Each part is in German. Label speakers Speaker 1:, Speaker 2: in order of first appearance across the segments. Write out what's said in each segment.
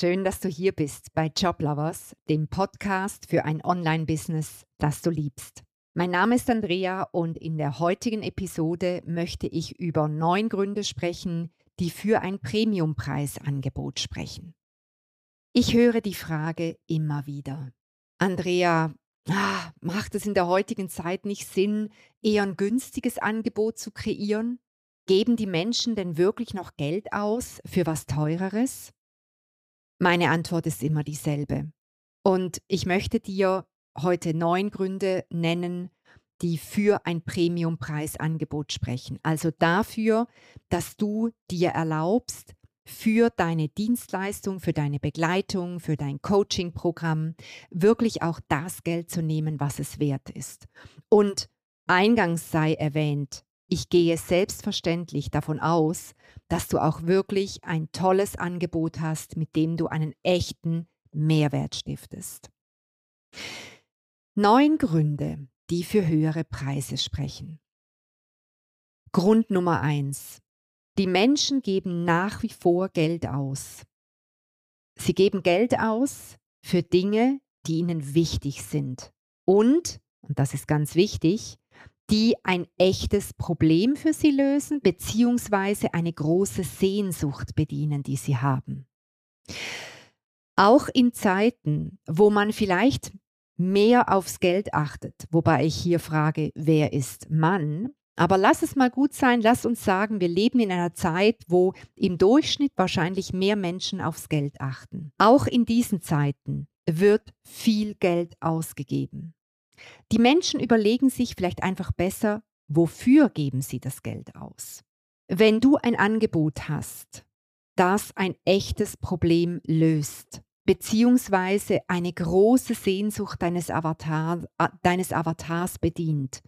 Speaker 1: schön, dass du hier bist bei Joblovers, dem Podcast für ein Online-Business, das du liebst. Mein Name ist Andrea und in der heutigen Episode möchte ich über neun Gründe sprechen, die für ein Premiumpreisangebot sprechen. Ich höre die Frage immer wieder. Andrea, ah, macht es in der heutigen Zeit nicht Sinn, eher ein günstiges Angebot zu kreieren? Geben die Menschen denn wirklich noch Geld aus für was Teureres? Meine Antwort ist immer dieselbe. Und ich möchte dir heute neun Gründe nennen, die für ein Premiumpreisangebot sprechen. Also dafür, dass du dir erlaubst, für deine Dienstleistung, für deine Begleitung, für dein Coaching-Programm wirklich auch das Geld zu nehmen, was es wert ist. Und eingangs sei erwähnt, ich gehe selbstverständlich davon aus, dass du auch wirklich ein tolles Angebot hast, mit dem du einen echten Mehrwert stiftest. Neun Gründe, die für höhere Preise sprechen. Grund Nummer eins. Die Menschen geben nach wie vor Geld aus. Sie geben Geld aus für Dinge, die ihnen wichtig sind. Und, und das ist ganz wichtig, die ein echtes Problem für sie lösen, beziehungsweise eine große Sehnsucht bedienen, die sie haben. Auch in Zeiten, wo man vielleicht mehr aufs Geld achtet, wobei ich hier frage, wer ist Mann? Aber lass es mal gut sein, lass uns sagen, wir leben in einer Zeit, wo im Durchschnitt wahrscheinlich mehr Menschen aufs Geld achten. Auch in diesen Zeiten wird viel Geld ausgegeben. Die Menschen überlegen sich vielleicht einfach besser, wofür geben sie das Geld aus. Wenn du ein Angebot hast, das ein echtes Problem löst, beziehungsweise eine große Sehnsucht deines, Avatar, deines Avatars bedient,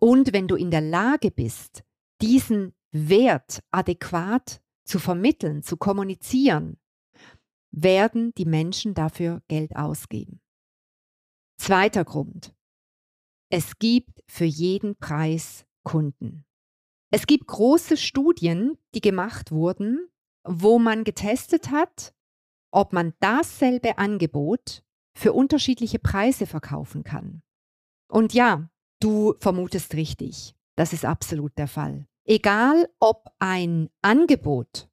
Speaker 1: und wenn du in der Lage bist, diesen Wert adäquat zu vermitteln, zu kommunizieren, werden die Menschen dafür Geld ausgeben. Zweiter Grund. Es gibt für jeden Preis Kunden. Es gibt große Studien, die gemacht wurden, wo man getestet hat, ob man dasselbe Angebot für unterschiedliche Preise verkaufen kann. Und ja, du vermutest richtig. Das ist absolut der Fall. Egal ob ein Angebot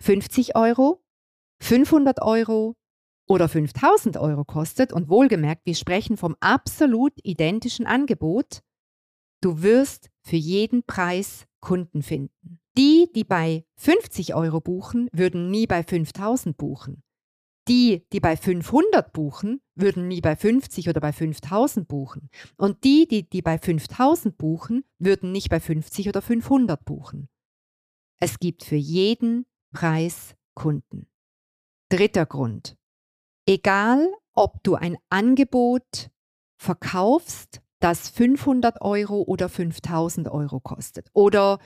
Speaker 1: 50 Euro, 500 Euro oder 5000 Euro kostet, und wohlgemerkt, wir sprechen vom absolut identischen Angebot, du wirst für jeden Preis Kunden finden. Die, die bei 50 Euro buchen, würden nie bei 5000 buchen. Die, die bei 500 buchen, würden nie bei 50 oder bei 5000 buchen. Und die, die, die bei 5000 buchen, würden nicht bei 50 oder 500 buchen. Es gibt für jeden Preis Kunden. Dritter Grund. Egal, ob du ein Angebot verkaufst, das 500 Euro oder 5000 Euro kostet oder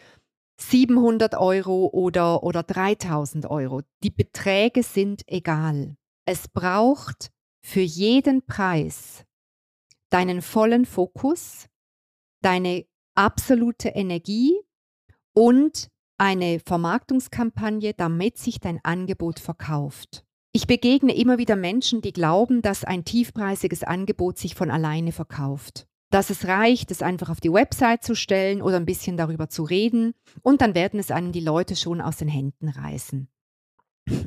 Speaker 1: 700 Euro oder, oder 3000 Euro. Die Beträge sind egal. Es braucht für jeden Preis deinen vollen Fokus, deine absolute Energie und eine Vermarktungskampagne, damit sich dein Angebot verkauft. Ich begegne immer wieder Menschen, die glauben, dass ein tiefpreisiges Angebot sich von alleine verkauft. Dass es reicht, es einfach auf die Website zu stellen oder ein bisschen darüber zu reden und dann werden es einem die Leute schon aus den Händen reißen.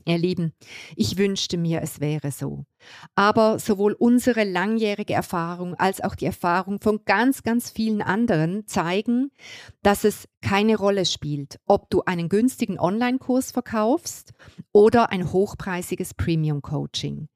Speaker 1: Ihr Lieben, ich wünschte mir, es wäre so. Aber sowohl unsere langjährige Erfahrung als auch die Erfahrung von ganz, ganz vielen anderen zeigen, dass es keine Rolle spielt, ob du einen günstigen Online-Kurs verkaufst oder ein hochpreisiges Premium-Coaching.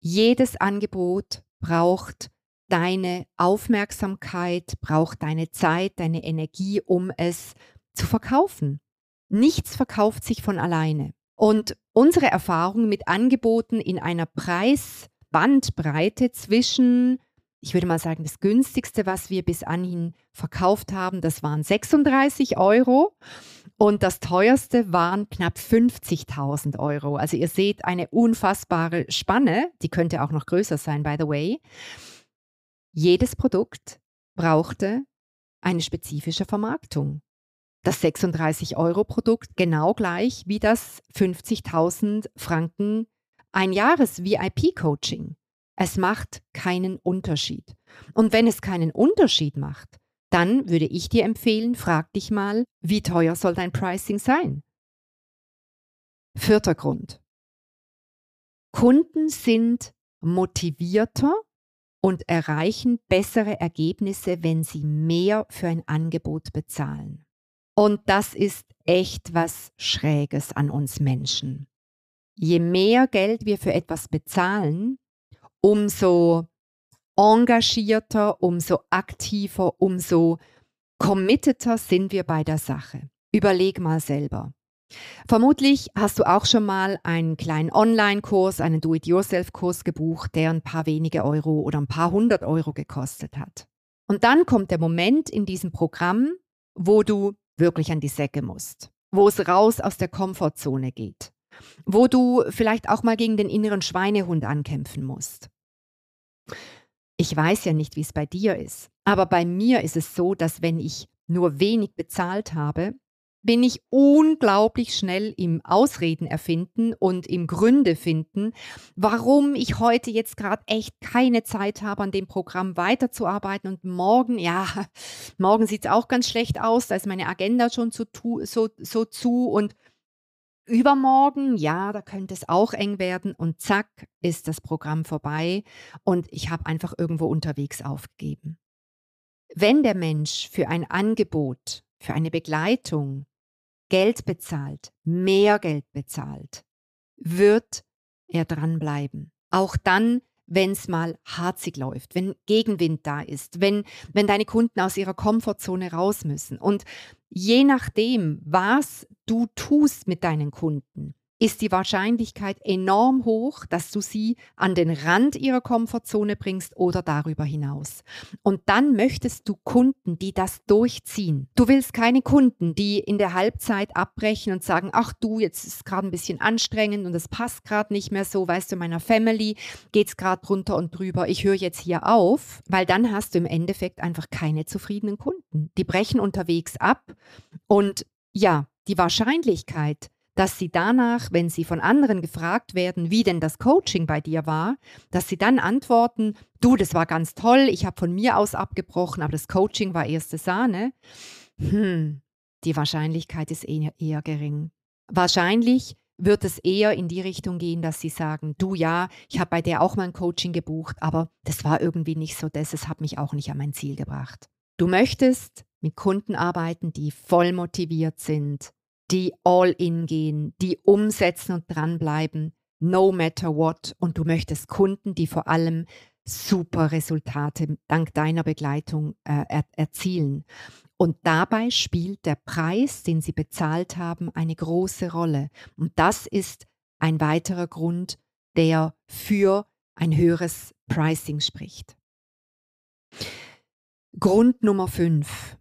Speaker 1: Jedes Angebot braucht deine Aufmerksamkeit, braucht deine Zeit, deine Energie, um es zu verkaufen. Nichts verkauft sich von alleine. Und unsere Erfahrung mit Angeboten in einer Preisbandbreite zwischen, ich würde mal sagen, das günstigste, was wir bis anhin verkauft haben, das waren 36 Euro. Und das teuerste waren knapp 50.000 Euro. Also ihr seht eine unfassbare Spanne, die könnte auch noch größer sein, by the way. Jedes Produkt brauchte eine spezifische Vermarktung. Das 36-Euro-Produkt genau gleich wie das 50.000 Franken ein Jahres-VIP-Coaching. Es macht keinen Unterschied. Und wenn es keinen Unterschied macht, dann würde ich dir empfehlen, frag dich mal, wie teuer soll dein Pricing sein? Vierter Grund. Kunden sind motivierter und erreichen bessere Ergebnisse, wenn sie mehr für ein Angebot bezahlen. Und das ist echt was Schräges an uns Menschen. Je mehr Geld wir für etwas bezahlen, umso engagierter, umso aktiver, umso committeter sind wir bei der Sache. Überleg mal selber. Vermutlich hast du auch schon mal einen kleinen Online-Kurs, einen Do-it-yourself-Kurs gebucht, der ein paar wenige Euro oder ein paar hundert Euro gekostet hat. Und dann kommt der Moment in diesem Programm, wo du wirklich an die Säcke musst, wo es raus aus der Komfortzone geht, wo du vielleicht auch mal gegen den inneren Schweinehund ankämpfen musst. Ich weiß ja nicht, wie es bei dir ist, aber bei mir ist es so, dass wenn ich nur wenig bezahlt habe, bin ich unglaublich schnell im Ausreden erfinden und im Gründe finden, warum ich heute jetzt gerade echt keine Zeit habe, an dem Programm weiterzuarbeiten. Und morgen, ja, morgen sieht es auch ganz schlecht aus, da ist meine Agenda schon so, so, so zu. Und übermorgen, ja, da könnte es auch eng werden. Und zack, ist das Programm vorbei. Und ich habe einfach irgendwo unterwegs aufgegeben. Wenn der Mensch für ein Angebot, für eine Begleitung Geld bezahlt, mehr Geld bezahlt, wird er dranbleiben. Auch dann, wenn es mal harzig läuft, wenn Gegenwind da ist, wenn, wenn deine Kunden aus ihrer Komfortzone raus müssen. Und je nachdem, was du tust mit deinen Kunden, ist die Wahrscheinlichkeit enorm hoch, dass du sie an den Rand ihrer Komfortzone bringst oder darüber hinaus. Und dann möchtest du Kunden, die das durchziehen. Du willst keine Kunden, die in der Halbzeit abbrechen und sagen, ach du, jetzt ist es gerade ein bisschen anstrengend und es passt gerade nicht mehr so, weißt du, meiner Family geht es gerade drunter und drüber, ich höre jetzt hier auf, weil dann hast du im Endeffekt einfach keine zufriedenen Kunden. Die brechen unterwegs ab und ja, die Wahrscheinlichkeit, dass sie danach, wenn sie von anderen gefragt werden, wie denn das Coaching bei dir war, dass sie dann antworten, du, das war ganz toll, ich habe von mir aus abgebrochen, aber das Coaching war erste Sahne. Hm, die Wahrscheinlichkeit ist eher, eher gering. Wahrscheinlich wird es eher in die Richtung gehen, dass sie sagen, du ja, ich habe bei der auch mal ein Coaching gebucht, aber das war irgendwie nicht so das, es hat mich auch nicht an mein Ziel gebracht. Du möchtest mit Kunden arbeiten, die voll motiviert sind, die all in gehen, die umsetzen und dranbleiben, no matter what. Und du möchtest Kunden, die vor allem super Resultate dank deiner Begleitung äh, er erzielen. Und dabei spielt der Preis, den sie bezahlt haben, eine große Rolle. Und das ist ein weiterer Grund, der für ein höheres Pricing spricht. Grund Nummer fünf.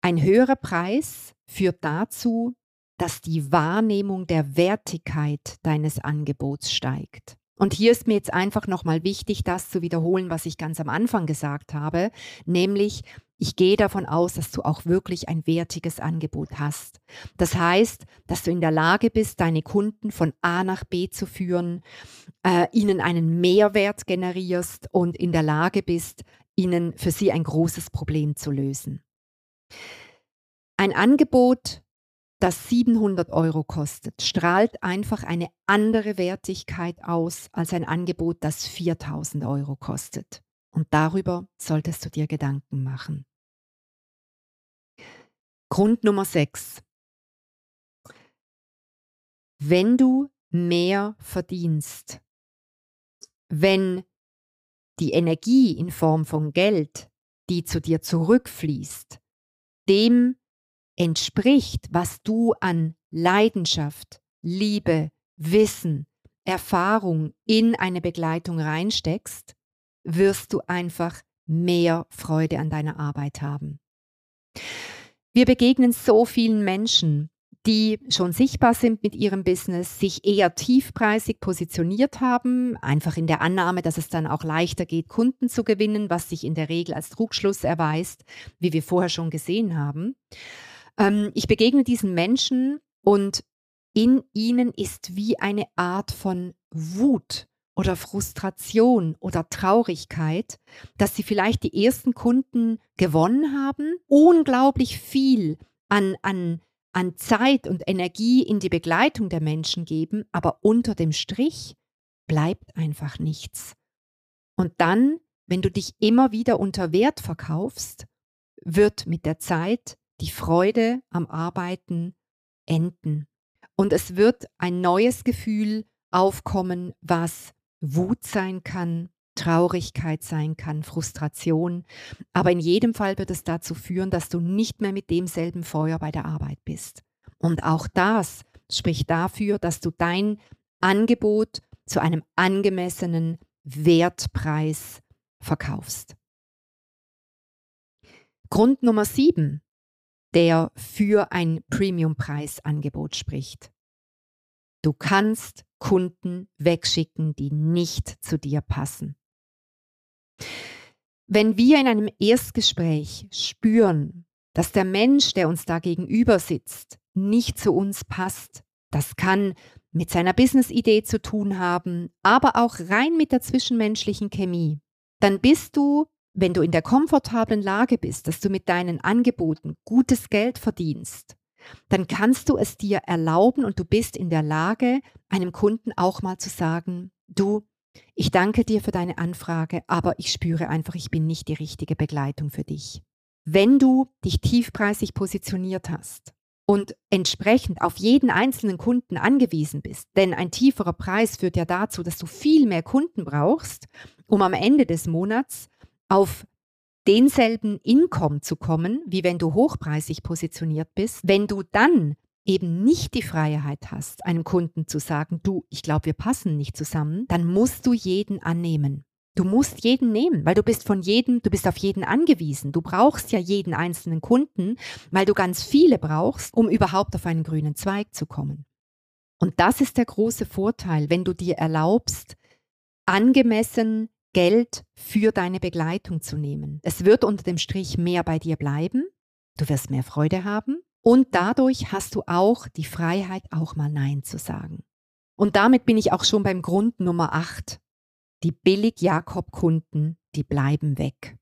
Speaker 1: Ein höherer Preis führt dazu, dass die Wahrnehmung der Wertigkeit deines Angebots steigt. Und hier ist mir jetzt einfach nochmal wichtig, das zu wiederholen, was ich ganz am Anfang gesagt habe, nämlich ich gehe davon aus, dass du auch wirklich ein wertiges Angebot hast. Das heißt, dass du in der Lage bist, deine Kunden von A nach B zu führen, äh, ihnen einen Mehrwert generierst und in der Lage bist, ihnen für sie ein großes Problem zu lösen. Ein Angebot, das 700 Euro kostet, strahlt einfach eine andere Wertigkeit aus als ein Angebot, das 4000 Euro kostet. Und darüber solltest du dir Gedanken machen. Grund Nummer 6. Wenn du mehr verdienst, wenn die Energie in Form von Geld, die zu dir zurückfließt, dem entspricht, was du an Leidenschaft, Liebe, Wissen, Erfahrung in eine Begleitung reinsteckst, wirst du einfach mehr Freude an deiner Arbeit haben. Wir begegnen so vielen Menschen, die schon sichtbar sind mit ihrem Business, sich eher tiefpreisig positioniert haben, einfach in der Annahme, dass es dann auch leichter geht, Kunden zu gewinnen, was sich in der Regel als Trugschluss erweist, wie wir vorher schon gesehen haben. Ähm, ich begegne diesen Menschen und in ihnen ist wie eine Art von Wut oder Frustration oder Traurigkeit, dass sie vielleicht die ersten Kunden gewonnen haben, unglaublich viel an, an an Zeit und Energie in die Begleitung der Menschen geben, aber unter dem Strich bleibt einfach nichts. Und dann, wenn du dich immer wieder unter Wert verkaufst, wird mit der Zeit die Freude am Arbeiten enden. Und es wird ein neues Gefühl aufkommen, was Wut sein kann, Traurigkeit sein kann, Frustration. Aber in jedem Fall wird es dazu führen, dass du nicht mehr mit demselben Feuer bei der Arbeit bist. Und auch das spricht dafür, dass du dein Angebot zu einem angemessenen Wertpreis verkaufst. Grund Nummer sieben, der für ein Premium-Preisangebot spricht. Du kannst Kunden wegschicken, die nicht zu dir passen. Wenn wir in einem Erstgespräch spüren, dass der Mensch, der uns da gegenüber sitzt, nicht zu uns passt, das kann mit seiner Business-Idee zu tun haben, aber auch rein mit der zwischenmenschlichen Chemie, dann bist du, wenn du in der komfortablen Lage bist, dass du mit deinen Angeboten gutes Geld verdienst, dann kannst du es dir erlauben und du bist in der Lage, einem Kunden auch mal zu sagen, du, ich danke dir für deine Anfrage, aber ich spüre einfach, ich bin nicht die richtige Begleitung für dich. Wenn du dich tiefpreisig positioniert hast und entsprechend auf jeden einzelnen Kunden angewiesen bist, denn ein tieferer Preis führt ja dazu, dass du viel mehr Kunden brauchst, um am Ende des Monats auf denselben Income zu kommen, wie wenn du hochpreisig positioniert bist, wenn du dann eben nicht die Freiheit hast, einem Kunden zu sagen, du, ich glaube, wir passen nicht zusammen, dann musst du jeden annehmen. Du musst jeden nehmen, weil du bist von jedem, du bist auf jeden angewiesen. Du brauchst ja jeden einzelnen Kunden, weil du ganz viele brauchst, um überhaupt auf einen grünen Zweig zu kommen. Und das ist der große Vorteil, wenn du dir erlaubst, angemessen Geld für deine Begleitung zu nehmen. Es wird unter dem Strich mehr bei dir bleiben, du wirst mehr Freude haben und dadurch hast du auch die Freiheit, auch mal Nein zu sagen. Und damit bin ich auch schon beim Grund Nummer 8. Die Billig-Jakob-Kunden, die bleiben weg.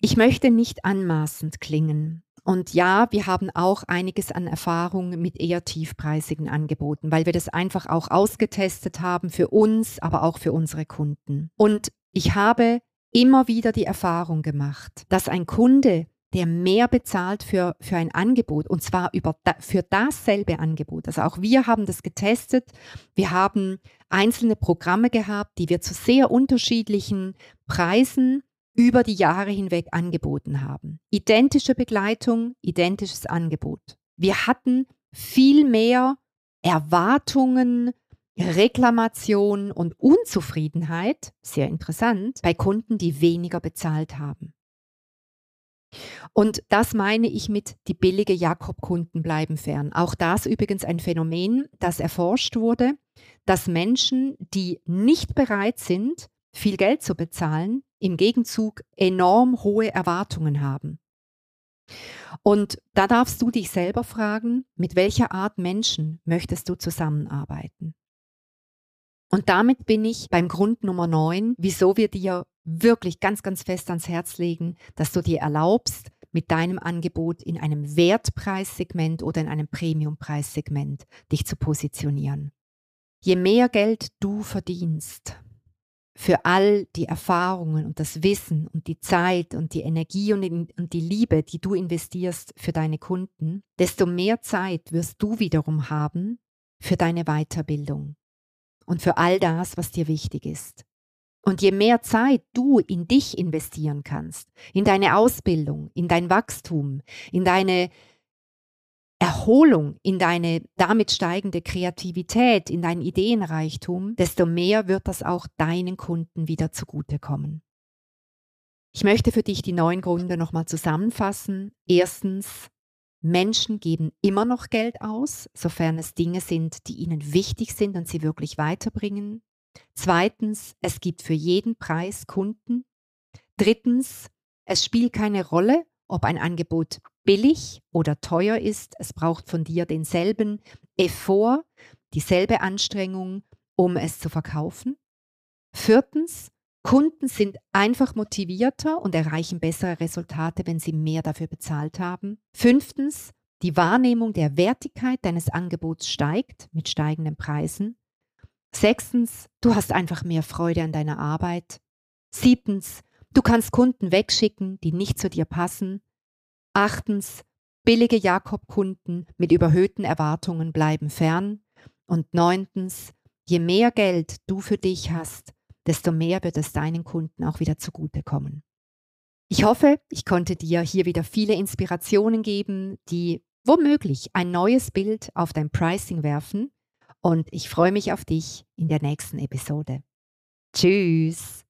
Speaker 1: Ich möchte nicht anmaßend klingen. Und ja, wir haben auch einiges an Erfahrung mit eher tiefpreisigen Angeboten, weil wir das einfach auch ausgetestet haben für uns, aber auch für unsere Kunden. Und ich habe immer wieder die Erfahrung gemacht, dass ein Kunde, der mehr bezahlt für, für ein Angebot und zwar über für dasselbe Angebot. Also auch wir haben das getestet. Wir haben einzelne Programme gehabt, die wir zu sehr unterschiedlichen Preisen über die Jahre hinweg angeboten haben. Identische Begleitung, identisches Angebot. Wir hatten viel mehr Erwartungen, Reklamation und Unzufriedenheit, sehr interessant, bei Kunden, die weniger bezahlt haben. Und das meine ich mit die billige Jakob-Kunden bleiben fern. Auch das übrigens ein Phänomen, das erforscht wurde, dass Menschen, die nicht bereit sind, viel Geld zu bezahlen, im Gegenzug enorm hohe Erwartungen haben. Und da darfst du dich selber fragen, mit welcher Art Menschen möchtest du zusammenarbeiten? Und damit bin ich beim Grund Nummer 9, wieso wir dir wirklich ganz, ganz fest ans Herz legen, dass du dir erlaubst, mit deinem Angebot in einem Wertpreissegment oder in einem Premiumpreissegment dich zu positionieren. Je mehr Geld du verdienst, für all die Erfahrungen und das Wissen und die Zeit und die Energie und, die Liebe, die du investierst für deine Kunden, desto mehr Zeit wirst du wiederum haben für deine Weiterbildung und für all das, was dir wichtig ist. Und je mehr Zeit du in dich investieren kannst, in deine Ausbildung, in dein Wachstum, in deine Erholung, in deine damit steigende Kreativität, in dein Ideenreichtum, desto mehr wird das auch deinen Kunden wieder zugutekommen. Ich möchte für dich die neun Gründe nochmal zusammenfassen. Erstens, Menschen geben immer noch Geld aus, sofern es Dinge sind, die ihnen wichtig sind und sie wirklich weiterbringen. Zweitens, es gibt für jeden Preis Kunden. Drittens, es spielt keine Rolle, ob ein Angebot billig oder teuer ist. Es braucht von dir denselben Effort, dieselbe Anstrengung, um es zu verkaufen. Viertens, Kunden sind einfach motivierter und erreichen bessere Resultate, wenn sie mehr dafür bezahlt haben. Fünftens, die Wahrnehmung der Wertigkeit deines Angebots steigt mit steigenden Preisen. Sechstens, du hast einfach mehr Freude an deiner Arbeit. Siebtens, du kannst Kunden wegschicken, die nicht zu dir passen. Achtens, billige Jakob-Kunden mit überhöhten Erwartungen bleiben fern. Und neuntens, je mehr Geld du für dich hast, desto mehr wird es deinen Kunden auch wieder zugutekommen. Ich hoffe, ich konnte dir hier wieder viele Inspirationen geben, die womöglich ein neues Bild auf dein Pricing werfen. Und ich freue mich auf dich in der nächsten Episode. Tschüss!